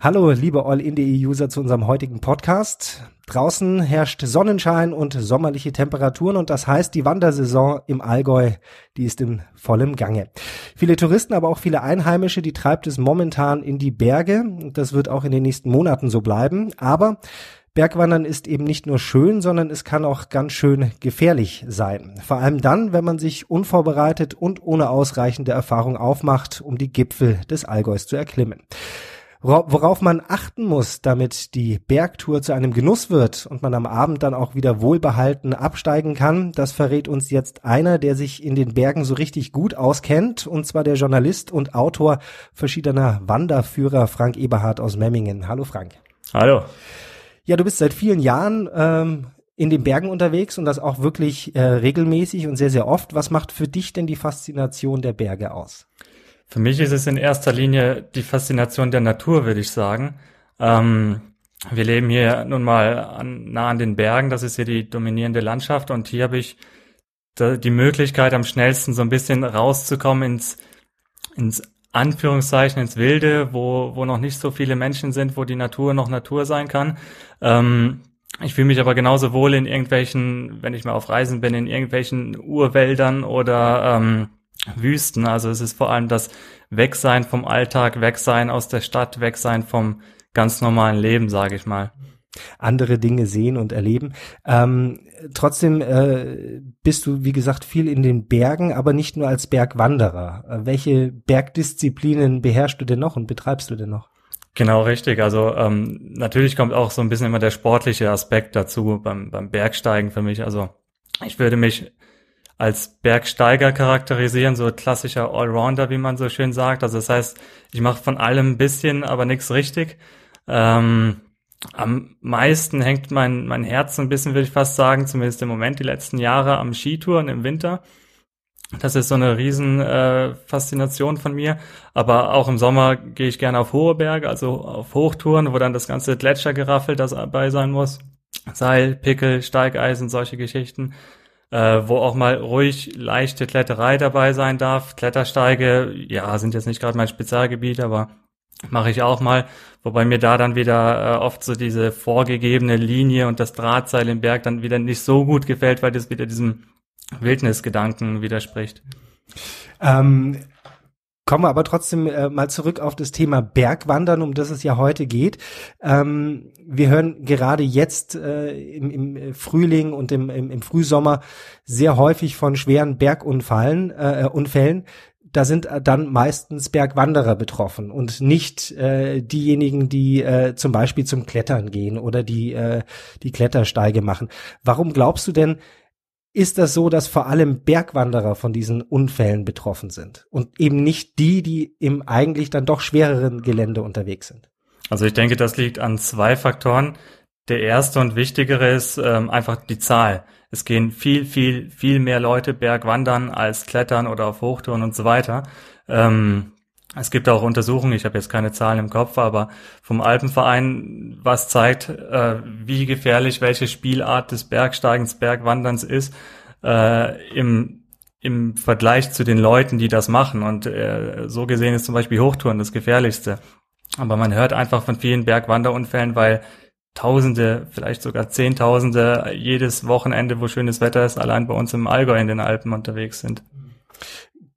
Hallo, liebe All-in.de-User zu unserem heutigen Podcast. Draußen herrscht Sonnenschein und sommerliche Temperaturen und das heißt, die Wandersaison im Allgäu, die ist in vollem Gange. Viele Touristen, aber auch viele Einheimische, die treibt es momentan in die Berge. Das wird auch in den nächsten Monaten so bleiben. Aber Bergwandern ist eben nicht nur schön, sondern es kann auch ganz schön gefährlich sein. Vor allem dann, wenn man sich unvorbereitet und ohne ausreichende Erfahrung aufmacht, um die Gipfel des Allgäus zu erklimmen. Worauf man achten muss, damit die Bergtour zu einem Genuss wird und man am Abend dann auch wieder wohlbehalten absteigen kann, das verrät uns jetzt einer, der sich in den Bergen so richtig gut auskennt, und zwar der Journalist und Autor verschiedener Wanderführer Frank Eberhardt aus Memmingen. Hallo Frank. Hallo. Ja, du bist seit vielen Jahren ähm, in den Bergen unterwegs und das auch wirklich äh, regelmäßig und sehr, sehr oft. Was macht für dich denn die Faszination der Berge aus? Für mich ist es in erster Linie die Faszination der Natur, würde ich sagen. Ähm, wir leben hier nun mal an, nah an den Bergen, das ist hier die dominierende Landschaft und hier habe ich die Möglichkeit, am schnellsten so ein bisschen rauszukommen ins, ins Anführungszeichen, ins Wilde, wo, wo noch nicht so viele Menschen sind, wo die Natur noch Natur sein kann. Ähm, ich fühle mich aber genauso wohl in irgendwelchen, wenn ich mal auf Reisen bin, in irgendwelchen Urwäldern oder ähm, Wüsten. Also es ist vor allem das Wegsein vom Alltag, Wegsein aus der Stadt, Wegsein vom ganz normalen Leben, sage ich mal. Andere Dinge sehen und erleben. Ähm, trotzdem äh, bist du, wie gesagt, viel in den Bergen, aber nicht nur als Bergwanderer. Äh, welche Bergdisziplinen beherrschst du denn noch und betreibst du denn noch? Genau, richtig. Also ähm, natürlich kommt auch so ein bisschen immer der sportliche Aspekt dazu beim, beim Bergsteigen für mich. Also ich würde mich als Bergsteiger charakterisieren, so klassischer Allrounder, wie man so schön sagt. Also das heißt, ich mache von allem ein bisschen, aber nichts richtig. Ähm, am meisten hängt mein, mein Herz ein bisschen, würde ich fast sagen, zumindest im Moment die letzten Jahre am Skitouren im Winter. Das ist so eine riesen äh, Faszination von mir. Aber auch im Sommer gehe ich gerne auf hohe Berge, also auf Hochtouren, wo dann das ganze Gletschergeraffel dabei sein muss. Seil, Pickel, Steigeisen, solche Geschichten äh, wo auch mal ruhig leichte Kletterei dabei sein darf. Klettersteige, ja, sind jetzt nicht gerade mein Spezialgebiet, aber mache ich auch mal, wobei mir da dann wieder äh, oft so diese vorgegebene Linie und das Drahtseil im Berg dann wieder nicht so gut gefällt, weil das wieder diesem Wildnisgedanken widerspricht. Ähm, Kommen wir aber trotzdem äh, mal zurück auf das Thema Bergwandern, um das es ja heute geht. Ähm, wir hören gerade jetzt äh, im, im Frühling und im, im, im Frühsommer sehr häufig von schweren Bergunfallen, äh, Unfällen da sind dann meistens Bergwanderer betroffen und nicht äh, diejenigen, die äh, zum Beispiel zum Klettern gehen oder die äh, die Klettersteige machen. Warum glaubst du denn, ist das so, dass vor allem Bergwanderer von diesen Unfällen betroffen sind und eben nicht die, die im eigentlich dann doch schwereren Gelände unterwegs sind. Also ich denke, das liegt an zwei Faktoren. Der erste und wichtigere ist ähm, einfach die Zahl. Es gehen viel, viel, viel mehr Leute bergwandern als klettern oder auf Hochtouren und so weiter. Ähm, es gibt auch Untersuchungen, ich habe jetzt keine Zahlen im Kopf, aber vom Alpenverein, was zeigt, äh, wie gefährlich welche Spielart des Bergsteigens, Bergwanderns ist, äh, im, im Vergleich zu den Leuten, die das machen. Und äh, so gesehen ist zum Beispiel Hochtouren das gefährlichste. Aber man hört einfach von vielen Bergwanderunfällen, weil Tausende, vielleicht sogar Zehntausende jedes Wochenende, wo schönes Wetter ist, allein bei uns im Allgäu in den Alpen unterwegs sind.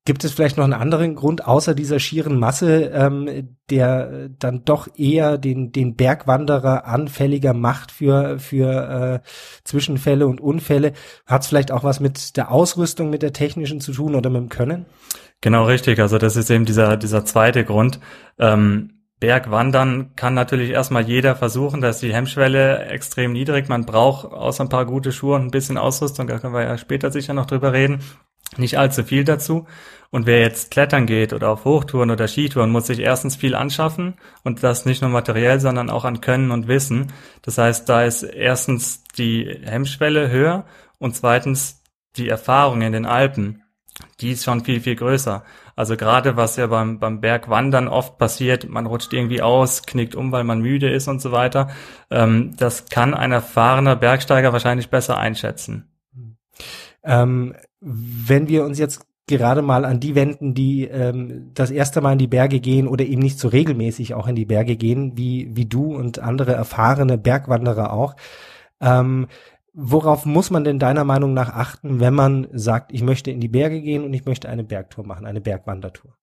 Gibt es vielleicht noch einen anderen Grund außer dieser schieren Masse, ähm, der dann doch eher den, den Bergwanderer anfälliger macht für, für äh, Zwischenfälle und Unfälle? Hat es vielleicht auch was mit der Ausrüstung, mit der technischen zu tun oder mit dem Können? Genau richtig. Also das ist eben dieser, dieser zweite Grund. Ähm, Bergwandern kann natürlich erstmal jeder versuchen, da ist die Hemmschwelle extrem niedrig. Man braucht außer ein paar gute Schuhe und ein bisschen Ausrüstung, da können wir ja später sicher noch drüber reden nicht allzu viel dazu. Und wer jetzt klettern geht oder auf Hochtouren oder Skitouren, muss sich erstens viel anschaffen und das nicht nur materiell, sondern auch an Können und Wissen. Das heißt, da ist erstens die Hemmschwelle höher und zweitens die Erfahrung in den Alpen, die ist schon viel, viel größer. Also gerade was ja beim, beim Bergwandern oft passiert, man rutscht irgendwie aus, knickt um, weil man müde ist und so weiter, ähm, das kann ein erfahrener Bergsteiger wahrscheinlich besser einschätzen. Ähm, wenn wir uns jetzt gerade mal an die wenden, die ähm, das erste Mal in die Berge gehen oder eben nicht so regelmäßig auch in die Berge gehen, wie, wie du und andere erfahrene Bergwanderer auch. Ähm, worauf muss man denn deiner Meinung nach achten, wenn man sagt, ich möchte in die Berge gehen und ich möchte eine Bergtour machen, eine Bergwandertour?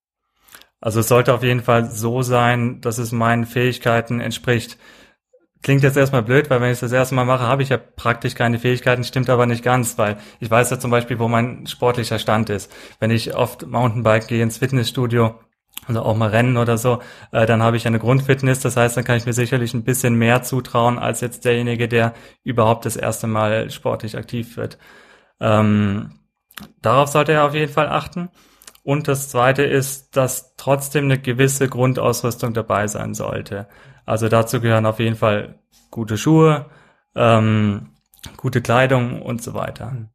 Also es sollte auf jeden Fall so sein, dass es meinen Fähigkeiten entspricht. Klingt jetzt erstmal blöd, weil wenn ich es das erste Mal mache, habe ich ja praktisch keine Fähigkeiten, stimmt aber nicht ganz, weil ich weiß ja zum Beispiel, wo mein sportlicher Stand ist. Wenn ich oft Mountainbike gehe ins Fitnessstudio, also auch mal rennen oder so, äh, dann habe ich eine Grundfitness, das heißt, dann kann ich mir sicherlich ein bisschen mehr zutrauen als jetzt derjenige, der überhaupt das erste Mal sportlich aktiv wird. Ähm, darauf sollte er auf jeden Fall achten. Und das zweite ist, dass trotzdem eine gewisse Grundausrüstung dabei sein sollte. Also dazu gehören auf jeden Fall gute Schuhe, ähm, gute Kleidung und so weiter. Hm.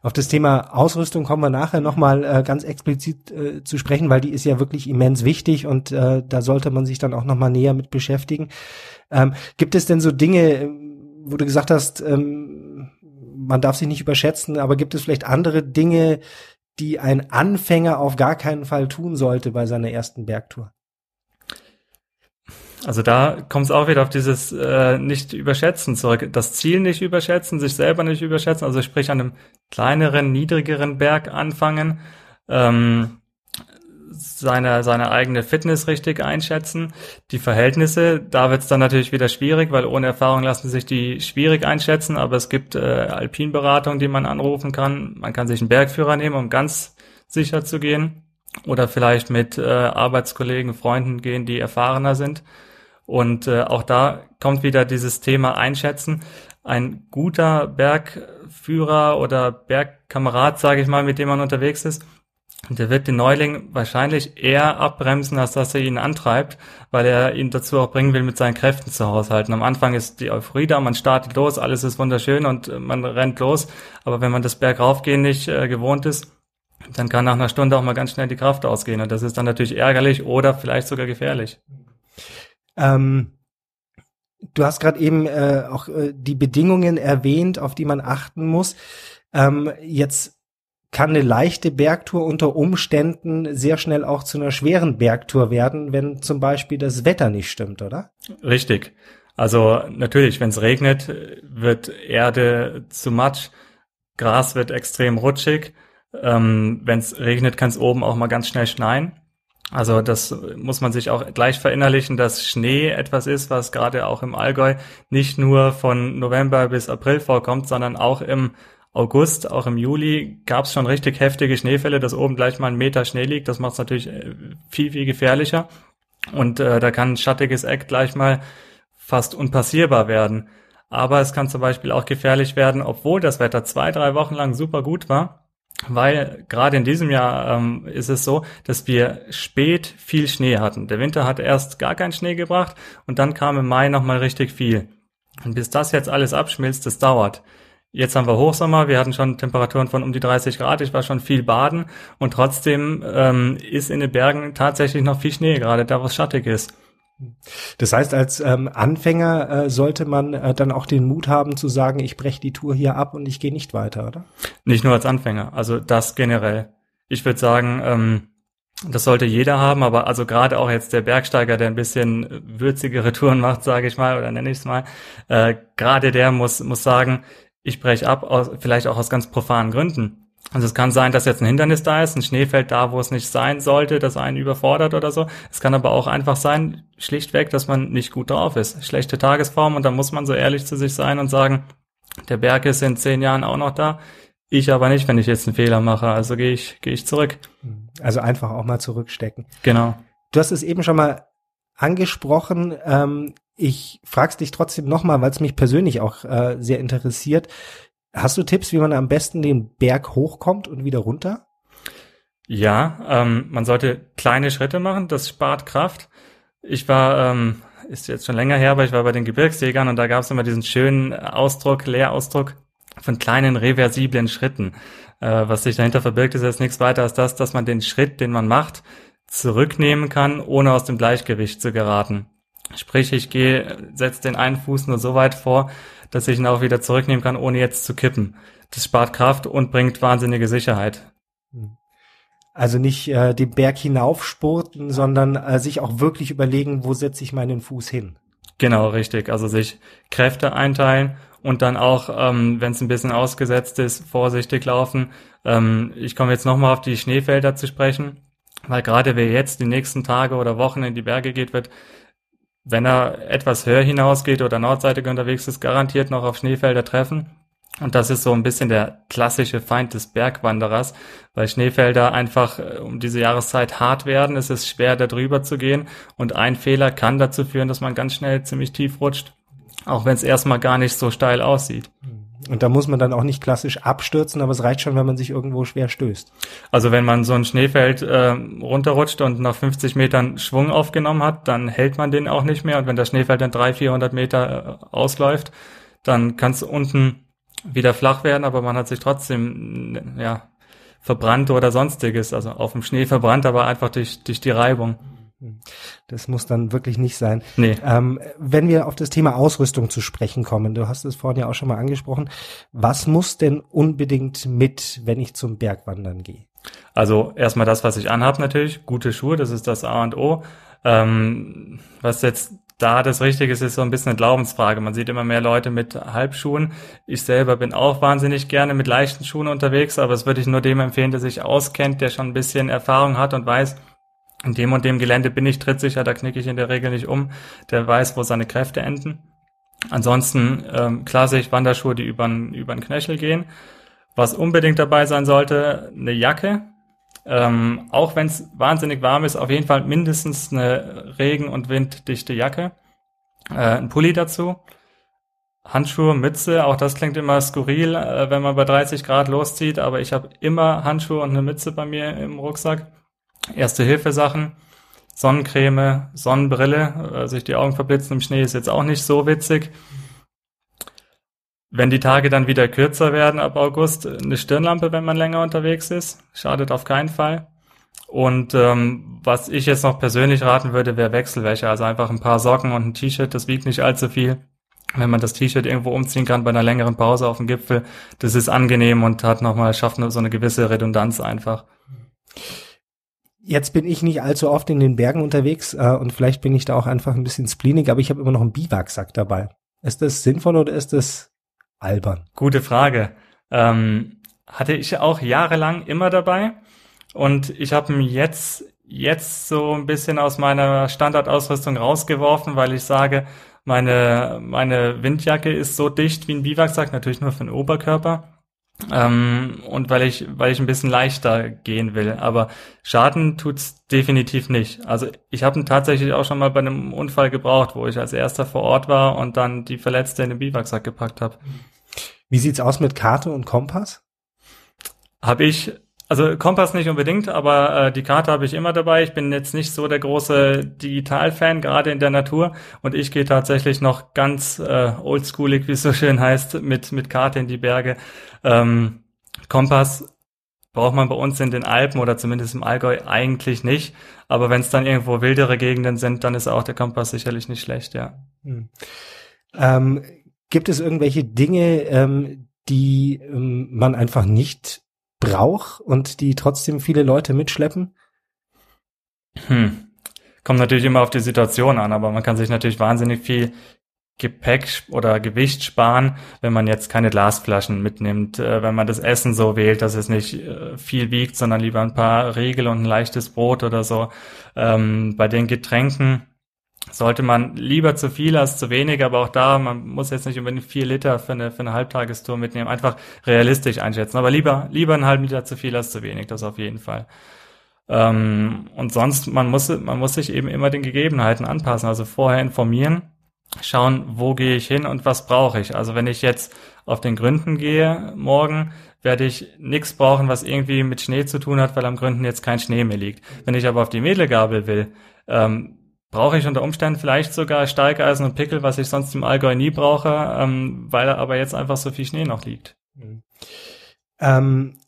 Auf das Thema Ausrüstung kommen wir nachher nochmal äh, ganz explizit äh, zu sprechen, weil die ist ja wirklich immens wichtig und äh, da sollte man sich dann auch nochmal näher mit beschäftigen. Ähm, gibt es denn so Dinge, wo du gesagt hast, ähm, man darf sich nicht überschätzen, aber gibt es vielleicht andere Dinge, die ein Anfänger auf gar keinen Fall tun sollte bei seiner ersten Bergtour? Also da kommt es auch wieder auf dieses äh, nicht überschätzen zurück. Das Ziel nicht überschätzen, sich selber nicht überschätzen. Also sprich an einem kleineren, niedrigeren Berg anfangen, ähm, seine, seine eigene Fitness richtig einschätzen. Die Verhältnisse, da wird es dann natürlich wieder schwierig, weil ohne Erfahrung lassen sich die schwierig einschätzen. Aber es gibt äh, Alpinberatung, die man anrufen kann. Man kann sich einen Bergführer nehmen, um ganz sicher zu gehen. Oder vielleicht mit äh, Arbeitskollegen, Freunden gehen, die erfahrener sind. Und äh, auch da kommt wieder dieses Thema Einschätzen. Ein guter Bergführer oder Bergkamerad, sage ich mal, mit dem man unterwegs ist, der wird den Neuling wahrscheinlich eher abbremsen, als dass er ihn antreibt, weil er ihn dazu auch bringen will, mit seinen Kräften zu haushalten. Am Anfang ist die Euphorie da, man startet los, alles ist wunderschön und man rennt los. Aber wenn man das Bergaufgehen nicht äh, gewohnt ist, dann kann nach einer Stunde auch mal ganz schnell die Kraft ausgehen. Und das ist dann natürlich ärgerlich oder vielleicht sogar gefährlich. Ähm, du hast gerade eben äh, auch äh, die Bedingungen erwähnt, auf die man achten muss. Ähm, jetzt kann eine leichte Bergtour unter Umständen sehr schnell auch zu einer schweren Bergtour werden, wenn zum Beispiel das Wetter nicht stimmt, oder? Richtig. Also natürlich, wenn es regnet, wird Erde zu Matsch, Gras wird extrem rutschig. Ähm, wenn es regnet, kann es oben auch mal ganz schnell schneien. Also das muss man sich auch gleich verinnerlichen, dass Schnee etwas ist, was gerade auch im Allgäu nicht nur von November bis April vorkommt, sondern auch im August, auch im Juli gab es schon richtig heftige Schneefälle, dass oben gleich mal ein Meter Schnee liegt. Das macht es natürlich äh, viel, viel gefährlicher. Und äh, da kann ein schattiges Eck gleich mal fast unpassierbar werden. Aber es kann zum Beispiel auch gefährlich werden, obwohl das Wetter zwei, drei Wochen lang super gut war weil gerade in diesem Jahr ähm, ist es so, dass wir spät viel Schnee hatten. Der Winter hat erst gar keinen Schnee gebracht und dann kam im Mai nochmal richtig viel. Und bis das jetzt alles abschmilzt, das dauert. Jetzt haben wir Hochsommer, wir hatten schon Temperaturen von um die 30 Grad, ich war schon viel baden und trotzdem ähm, ist in den Bergen tatsächlich noch viel Schnee, gerade da, wo es schattig ist. Das heißt, als ähm, Anfänger äh, sollte man äh, dann auch den Mut haben zu sagen, ich breche die Tour hier ab und ich gehe nicht weiter, oder? Nicht nur als Anfänger, also das generell. Ich würde sagen, ähm, das sollte jeder haben, aber also gerade auch jetzt der Bergsteiger, der ein bisschen würzigere Touren macht, sage ich mal, oder nenne ich es mal, äh, gerade der muss, muss sagen, ich breche ab, aus, vielleicht auch aus ganz profanen Gründen. Also es kann sein, dass jetzt ein Hindernis da ist, ein Schneefeld da, wo es nicht sein sollte, das einen überfordert oder so. Es kann aber auch einfach sein, schlichtweg, dass man nicht gut drauf ist. Schlechte Tagesform und dann muss man so ehrlich zu sich sein und sagen, der Berg ist in zehn Jahren auch noch da. Ich aber nicht, wenn ich jetzt einen Fehler mache. Also gehe ich, gehe ich zurück. Also einfach auch mal zurückstecken. Genau. Du hast es eben schon mal angesprochen. Ähm, ich frag's dich trotzdem nochmal, weil es mich persönlich auch äh, sehr interessiert. Hast du Tipps, wie man am besten den Berg hochkommt und wieder runter? Ja, ähm, man sollte kleine Schritte machen, das spart Kraft. Ich war, ähm, ist jetzt schon länger her, aber ich war bei den Gebirgsjägern und da gab es immer diesen schönen Ausdruck, Lehrausdruck von kleinen reversiblen Schritten. Äh, was sich dahinter verbirgt, ist jetzt nichts weiter als das, dass man den Schritt, den man macht, zurücknehmen kann, ohne aus dem Gleichgewicht zu geraten. Sprich, ich gehe, setze den einen Fuß nur so weit vor, dass ich ihn auch wieder zurücknehmen kann, ohne jetzt zu kippen. Das spart Kraft und bringt wahnsinnige Sicherheit. Also nicht äh, den Berg hinaufspurten, sondern äh, sich auch wirklich überlegen, wo setze ich meinen Fuß hin. Genau, richtig. Also sich Kräfte einteilen und dann auch, ähm, wenn es ein bisschen ausgesetzt ist, vorsichtig laufen. Ähm, ich komme jetzt nochmal auf die Schneefelder zu sprechen, weil gerade wer jetzt die nächsten Tage oder Wochen in die Berge geht, wird, wenn er etwas höher hinausgeht oder nordseitig unterwegs ist, garantiert noch auf Schneefelder treffen. Und das ist so ein bisschen der klassische Feind des Bergwanderers, weil Schneefelder einfach äh, um diese Jahreszeit hart werden. Es ist schwer, da drüber zu gehen. Und ein Fehler kann dazu führen, dass man ganz schnell ziemlich tief rutscht. Auch wenn es erstmal gar nicht so steil aussieht. Und da muss man dann auch nicht klassisch abstürzen, aber es reicht schon, wenn man sich irgendwo schwer stößt. Also wenn man so ein Schneefeld äh, runterrutscht und nach 50 Metern Schwung aufgenommen hat, dann hält man den auch nicht mehr. Und wenn das Schneefeld dann 300, 400 Meter äh, ausläuft, dann kann es unten wieder flach werden, aber man hat sich trotzdem ja verbrannt oder sonstiges, also auf dem Schnee verbrannt, aber einfach durch, durch die Reibung. Das muss dann wirklich nicht sein. Nee. Ähm, wenn wir auf das Thema Ausrüstung zu sprechen kommen, du hast es vorhin ja auch schon mal angesprochen, was muss denn unbedingt mit, wenn ich zum Bergwandern gehe? Also erstmal das, was ich anhab natürlich, gute Schuhe, das ist das A und O. Ähm, was jetzt da das Richtige ist, ist so ein bisschen eine Glaubensfrage. Man sieht immer mehr Leute mit Halbschuhen. Ich selber bin auch wahnsinnig gerne mit leichten Schuhen unterwegs, aber es würde ich nur dem empfehlen, der sich auskennt, der schon ein bisschen Erfahrung hat und weiß, in dem und dem Gelände bin ich trittsicher, da knicke ich in der Regel nicht um, der weiß, wo seine Kräfte enden. Ansonsten ähm, klassisch Wanderschuhe, die über den Knöchel gehen. Was unbedingt dabei sein sollte, eine Jacke, ähm, auch wenn es wahnsinnig warm ist, auf jeden Fall mindestens eine regen- und winddichte Jacke. Äh, ein Pulli dazu. Handschuhe, Mütze, auch das klingt immer skurril, äh, wenn man bei 30 Grad loszieht, aber ich habe immer Handschuhe und eine Mütze bei mir im Rucksack. Erste Hilfesachen, Sonnencreme, Sonnenbrille, äh, sich die Augen verblitzen im Schnee ist jetzt auch nicht so witzig. Wenn die Tage dann wieder kürzer werden ab August, eine Stirnlampe, wenn man länger unterwegs ist, schadet auf keinen Fall. Und ähm, was ich jetzt noch persönlich raten würde, wäre Wechselwäsche. Also einfach ein paar Socken und ein T-Shirt, das wiegt nicht allzu viel. Wenn man das T-Shirt irgendwo umziehen kann bei einer längeren Pause auf dem Gipfel, das ist angenehm und hat nochmal, schafft so eine gewisse Redundanz einfach. Jetzt bin ich nicht allzu oft in den Bergen unterwegs äh, und vielleicht bin ich da auch einfach ein bisschen spleenig, aber ich habe immer noch einen Biwaksack dabei. Ist das sinnvoll oder ist das albern? Gute Frage. Ähm, hatte ich auch jahrelang immer dabei und ich habe ihn jetzt jetzt so ein bisschen aus meiner Standardausrüstung rausgeworfen, weil ich sage, meine meine Windjacke ist so dicht wie ein Biwaksack, natürlich nur für den Oberkörper. Ähm, und weil ich, weil ich ein bisschen leichter gehen will. Aber Schaden tut's definitiv nicht. Also ich habe ihn tatsächlich auch schon mal bei einem Unfall gebraucht, wo ich als erster vor Ort war und dann die Verletzte in den Biwaksack gepackt habe. Wie sieht's aus mit Karte und Kompass? Habe ich, also Kompass nicht unbedingt, aber äh, die Karte habe ich immer dabei. Ich bin jetzt nicht so der große Digital-Fan, gerade in der Natur. Und ich gehe tatsächlich noch ganz äh, oldschoolig, wie es so schön heißt, mit, mit Karte in die Berge. Ähm, Kompass braucht man bei uns in den Alpen oder zumindest im Allgäu eigentlich nicht. Aber wenn es dann irgendwo wildere Gegenden sind, dann ist auch der Kompass sicherlich nicht schlecht, ja. Hm. Ähm, Gibt es irgendwelche Dinge, ähm, die ähm, man einfach nicht braucht und die trotzdem viele Leute mitschleppen? Hm. Kommt natürlich immer auf die Situation an, aber man kann sich natürlich wahnsinnig viel Gepäck oder Gewicht sparen, wenn man jetzt keine Glasflaschen mitnimmt, äh, wenn man das Essen so wählt, dass es nicht äh, viel wiegt, sondern lieber ein paar Riegel und ein leichtes Brot oder so. Ähm, bei den Getränken sollte man lieber zu viel als zu wenig, aber auch da, man muss jetzt nicht unbedingt vier Liter für eine, für eine Halbtagestour mitnehmen, einfach realistisch einschätzen. Aber lieber, lieber einen halben Liter zu viel als zu wenig, das auf jeden Fall. Ähm, und sonst, man muss, man muss sich eben immer den Gegebenheiten anpassen, also vorher informieren, schauen, wo gehe ich hin und was brauche ich. Also wenn ich jetzt auf den Gründen gehe morgen, werde ich nichts brauchen, was irgendwie mit Schnee zu tun hat, weil am Gründen jetzt kein Schnee mehr liegt. Wenn ich aber auf die Mädelgabel will, ähm, brauche ich unter Umständen vielleicht sogar Steigeisen und Pickel, was ich sonst im Allgäu nie brauche, ähm, weil da aber jetzt einfach so viel Schnee noch liegt. Mhm. Ähm,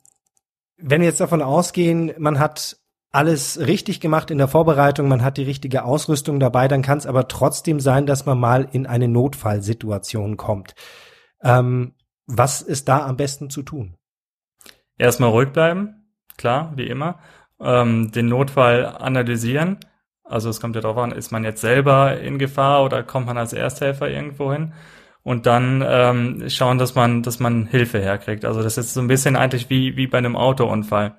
wenn wir jetzt davon ausgehen, man hat alles richtig gemacht in der Vorbereitung, man hat die richtige Ausrüstung dabei, dann kann es aber trotzdem sein, dass man mal in eine Notfallsituation kommt. Ähm, was ist da am besten zu tun? Erstmal ruhig bleiben, klar, wie immer ähm, den Notfall analysieren. Also es kommt ja darauf an, ist man jetzt selber in Gefahr oder kommt man als Ersthelfer irgendwo hin? Und dann ähm, schauen, dass man, dass man Hilfe herkriegt. Also das ist so ein bisschen eigentlich wie, wie bei einem Autounfall.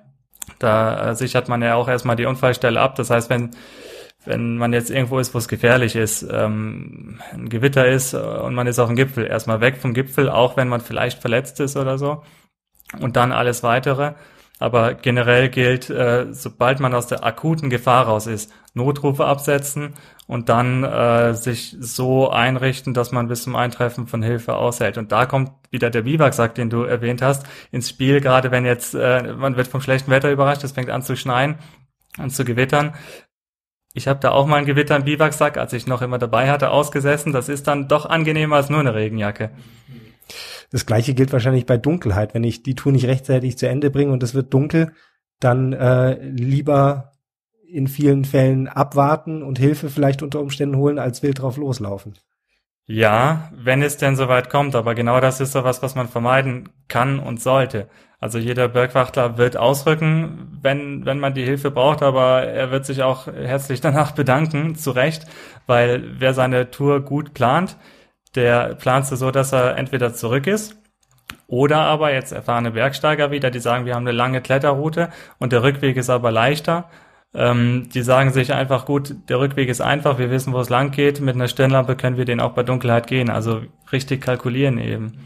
Da äh, sichert man ja auch erstmal die Unfallstelle ab. Das heißt, wenn wenn man jetzt irgendwo ist, wo es gefährlich ist, ähm, ein Gewitter ist und man ist auf dem Gipfel, erstmal weg vom Gipfel, auch wenn man vielleicht verletzt ist oder so. Und dann alles weitere. Aber generell gilt, äh, sobald man aus der akuten Gefahr raus ist, Notrufe absetzen und dann äh, sich so einrichten, dass man bis zum Eintreffen von Hilfe aushält. Und da kommt wieder der Biwaksack, den du erwähnt hast, ins Spiel, gerade wenn jetzt, äh, man wird vom schlechten Wetter überrascht, es fängt an zu schneien und zu gewittern. Ich habe da auch mal ein Gewitter im Biwaksack, als ich noch immer dabei hatte, ausgesessen. Das ist dann doch angenehmer als nur eine Regenjacke. Das gleiche gilt wahrscheinlich bei Dunkelheit. Wenn ich die Tour nicht rechtzeitig zu Ende bringe und es wird dunkel, dann äh, lieber in vielen Fällen abwarten und Hilfe vielleicht unter Umständen holen, als wild drauf loslaufen. Ja, wenn es denn soweit kommt, aber genau das ist so was, was man vermeiden kann und sollte. Also jeder Bergwachtler wird ausrücken, wenn, wenn man die Hilfe braucht, aber er wird sich auch herzlich danach bedanken, zu Recht, weil wer seine Tour gut plant, der plant sie so, dass er entweder zurück ist oder aber jetzt erfahrene Bergsteiger wieder, die sagen, wir haben eine lange Kletterroute und der Rückweg ist aber leichter. Ähm, die sagen sich einfach, gut, der Rückweg ist einfach, wir wissen, wo es lang geht. Mit einer Stirnlampe können wir den auch bei Dunkelheit gehen. Also richtig kalkulieren eben.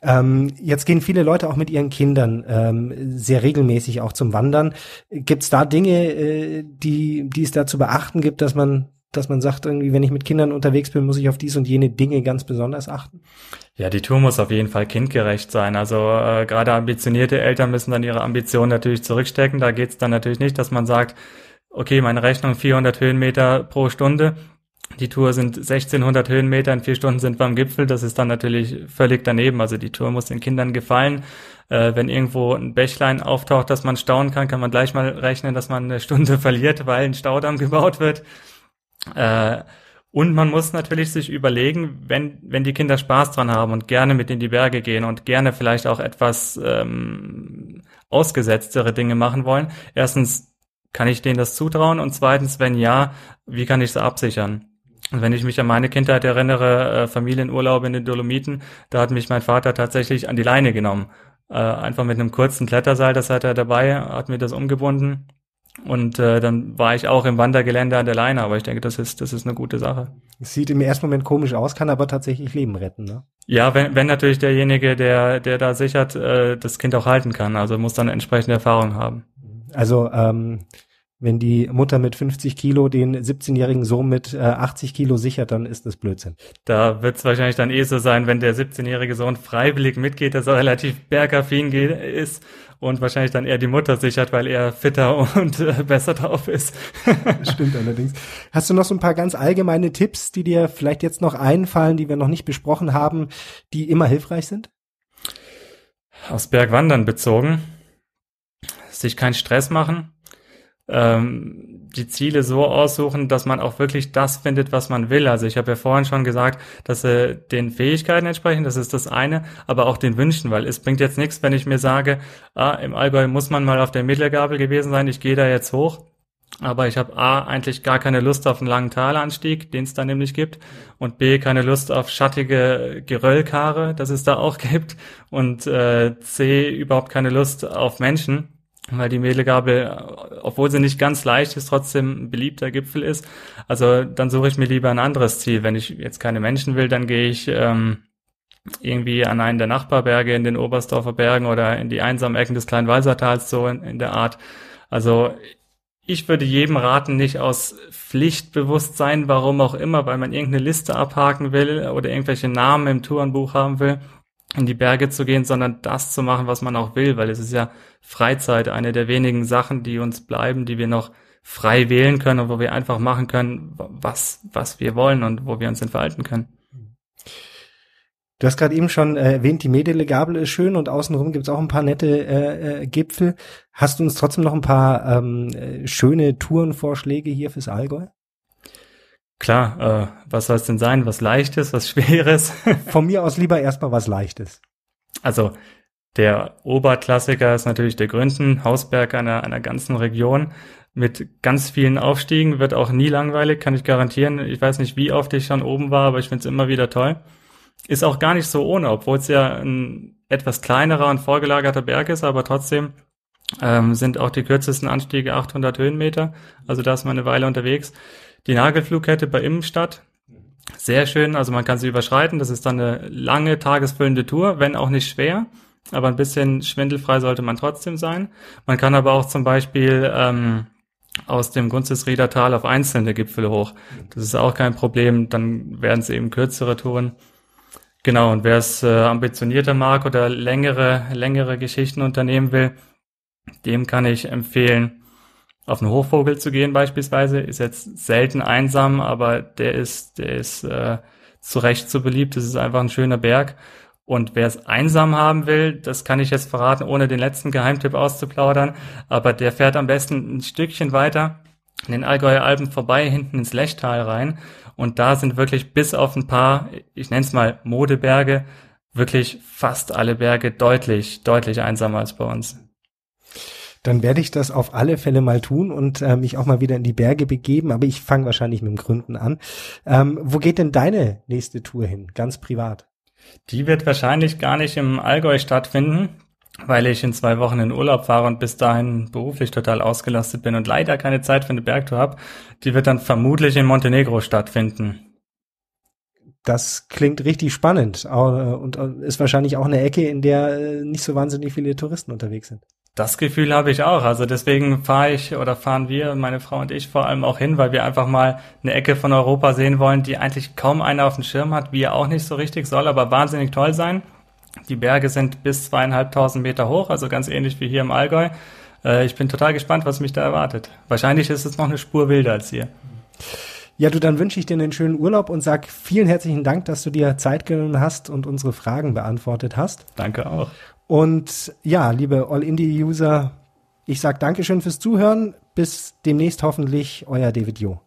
Ähm, jetzt gehen viele Leute auch mit ihren Kindern ähm, sehr regelmäßig auch zum Wandern. Gibt es da Dinge, äh, die, die es da zu beachten gibt, dass man dass man sagt, irgendwie, wenn ich mit Kindern unterwegs bin, muss ich auf dies und jene Dinge ganz besonders achten? Ja, die Tour muss auf jeden Fall kindgerecht sein. Also äh, gerade ambitionierte Eltern müssen dann ihre Ambitionen natürlich zurückstecken. Da geht es dann natürlich nicht, dass man sagt, okay, meine Rechnung 400 Höhenmeter pro Stunde. Die Tour sind 1600 Höhenmeter, in vier Stunden sind wir am Gipfel. Das ist dann natürlich völlig daneben. Also die Tour muss den Kindern gefallen. Äh, wenn irgendwo ein Bächlein auftaucht, dass man staunen kann, kann man gleich mal rechnen, dass man eine Stunde verliert, weil ein Staudamm gebaut wird. Äh, und man muss natürlich sich überlegen, wenn, wenn die Kinder Spaß dran haben und gerne mit in die Berge gehen und gerne vielleicht auch etwas ähm, ausgesetztere Dinge machen wollen. Erstens, kann ich denen das zutrauen? Und zweitens, wenn ja, wie kann ich es absichern? Und wenn ich mich an meine Kindheit erinnere, äh, Familienurlaub in den Dolomiten, da hat mich mein Vater tatsächlich an die Leine genommen. Äh, einfach mit einem kurzen Kletterseil, das hat er dabei, hat mir das umgebunden und äh, dann war ich auch im Wandergelände an der Leine, aber ich denke, das ist, das ist eine gute Sache. Sieht im ersten Moment komisch aus, kann aber tatsächlich Leben retten, ne? Ja, wenn, wenn natürlich derjenige, der, der da sichert, äh, das Kind auch halten kann. Also muss dann entsprechende Erfahrung haben. Also ähm, wenn die Mutter mit 50 Kilo den 17-jährigen Sohn mit äh, 80 Kilo sichert, dann ist das Blödsinn. Da wird es wahrscheinlich dann eh so sein, wenn der 17-jährige Sohn freiwillig mitgeht, dass er relativ bergaffin ist und wahrscheinlich dann eher die Mutter sichert, weil er fitter und äh, besser drauf ist. Stimmt allerdings. Hast du noch so ein paar ganz allgemeine Tipps, die dir vielleicht jetzt noch einfallen, die wir noch nicht besprochen haben, die immer hilfreich sind? Aus Bergwandern bezogen. Sich keinen Stress machen ähm, die Ziele so aussuchen, dass man auch wirklich das findet, was man will. Also ich habe ja vorhin schon gesagt, dass sie den Fähigkeiten entsprechen, das ist das eine, aber auch den Wünschen, weil es bringt jetzt nichts, wenn ich mir sage, ah, im Allgäu muss man mal auf der Mittelgabel gewesen sein, ich gehe da jetzt hoch. Aber ich habe A, eigentlich gar keine Lust auf einen langen Talanstieg, den es da nämlich gibt, und B, keine Lust auf schattige Geröllkare, das es da auch gibt, und äh, C, überhaupt keine Lust auf Menschen weil die Mädlegabel, obwohl sie nicht ganz leicht ist, trotzdem ein beliebter Gipfel ist. Also dann suche ich mir lieber ein anderes Ziel. Wenn ich jetzt keine Menschen will, dann gehe ich ähm, irgendwie an einen der Nachbarberge in den Oberstdorfer Bergen oder in die einsamen Ecken des kleinen Walsertals so in, in der Art. Also ich würde jedem raten, nicht aus Pflichtbewusstsein, warum auch immer, weil man irgendeine Liste abhaken will oder irgendwelche Namen im Tourenbuch haben will, in die Berge zu gehen, sondern das zu machen, was man auch will, weil es ist ja Freizeit, eine der wenigen Sachen, die uns bleiben, die wir noch frei wählen können und wo wir einfach machen können, was, was wir wollen und wo wir uns entfalten können. Du hast gerade eben schon äh, erwähnt, die Medelegabel ist schön und außenrum gibt's auch ein paar nette äh, äh, Gipfel. Hast du uns trotzdem noch ein paar ähm, äh, schöne Tourenvorschläge hier fürs Allgäu? Klar, äh, was soll es denn sein? Was Leichtes, was Schweres? Von mir aus lieber erstmal was Leichtes. Also Der Oberklassiker ist natürlich der Gründen, Hausberg einer, einer ganzen Region mit ganz vielen Aufstiegen, wird auch nie langweilig, kann ich garantieren. Ich weiß nicht, wie oft ich schon oben war, aber ich finde es immer wieder toll. Ist auch gar nicht so ohne, obwohl es ja ein etwas kleinerer und vorgelagerter Berg ist, aber trotzdem ähm, sind auch die kürzesten Anstiege 800 Höhenmeter. Also da ist man eine Weile unterwegs. Die Nagelflugkette bei Immenstadt, sehr schön. Also man kann sie überschreiten. Das ist dann eine lange, tagesfüllende Tour, wenn auch nicht schwer. Aber ein bisschen schwindelfrei sollte man trotzdem sein. Man kann aber auch zum Beispiel ähm, aus dem Gunzesrieder Tal auf einzelne Gipfel hoch. Das ist auch kein Problem. Dann werden es eben kürzere Touren. Genau, und wer es äh, ambitionierter mag oder längere, längere Geschichten unternehmen will, dem kann ich empfehlen, auf einen Hochvogel zu gehen beispielsweise. Ist jetzt selten einsam, aber der ist, der ist äh, zu Recht so beliebt. Das ist einfach ein schöner Berg. Und wer es einsam haben will, das kann ich jetzt verraten, ohne den letzten Geheimtipp auszuplaudern. Aber der fährt am besten ein Stückchen weiter in den Allgäuer Alpen vorbei, hinten ins Lechtal rein. Und da sind wirklich bis auf ein paar, ich nenne es mal Modeberge, wirklich fast alle Berge deutlich, deutlich einsamer als bei uns. Dann werde ich das auf alle Fälle mal tun und äh, mich auch mal wieder in die Berge begeben, aber ich fange wahrscheinlich mit dem Gründen an. Ähm, wo geht denn deine nächste Tour hin, ganz privat? Die wird wahrscheinlich gar nicht im Allgäu stattfinden, weil ich in zwei Wochen in Urlaub fahre und bis dahin beruflich total ausgelastet bin und leider keine Zeit für eine Bergtour habe. Die wird dann vermutlich in Montenegro stattfinden. Das klingt richtig spannend und ist wahrscheinlich auch eine Ecke, in der äh, nicht so wahnsinnig viele Touristen unterwegs sind. Das Gefühl habe ich auch. Also deswegen fahre ich oder fahren wir, meine Frau und ich vor allem auch hin, weil wir einfach mal eine Ecke von Europa sehen wollen, die eigentlich kaum einer auf dem Schirm hat, wie er auch nicht so richtig soll, aber wahnsinnig toll sein. Die Berge sind bis zweieinhalbtausend Meter hoch, also ganz ähnlich wie hier im Allgäu. Äh, ich bin total gespannt, was mich da erwartet. Wahrscheinlich ist es noch eine Spur wilder als hier. Ja, du, dann wünsche ich dir einen schönen Urlaub und sag vielen herzlichen Dank, dass du dir Zeit genommen hast und unsere Fragen beantwortet hast. Danke auch. Und ja, liebe All-Indie-User, ich sag Dankeschön fürs Zuhören. Bis demnächst hoffentlich, euer David Jo.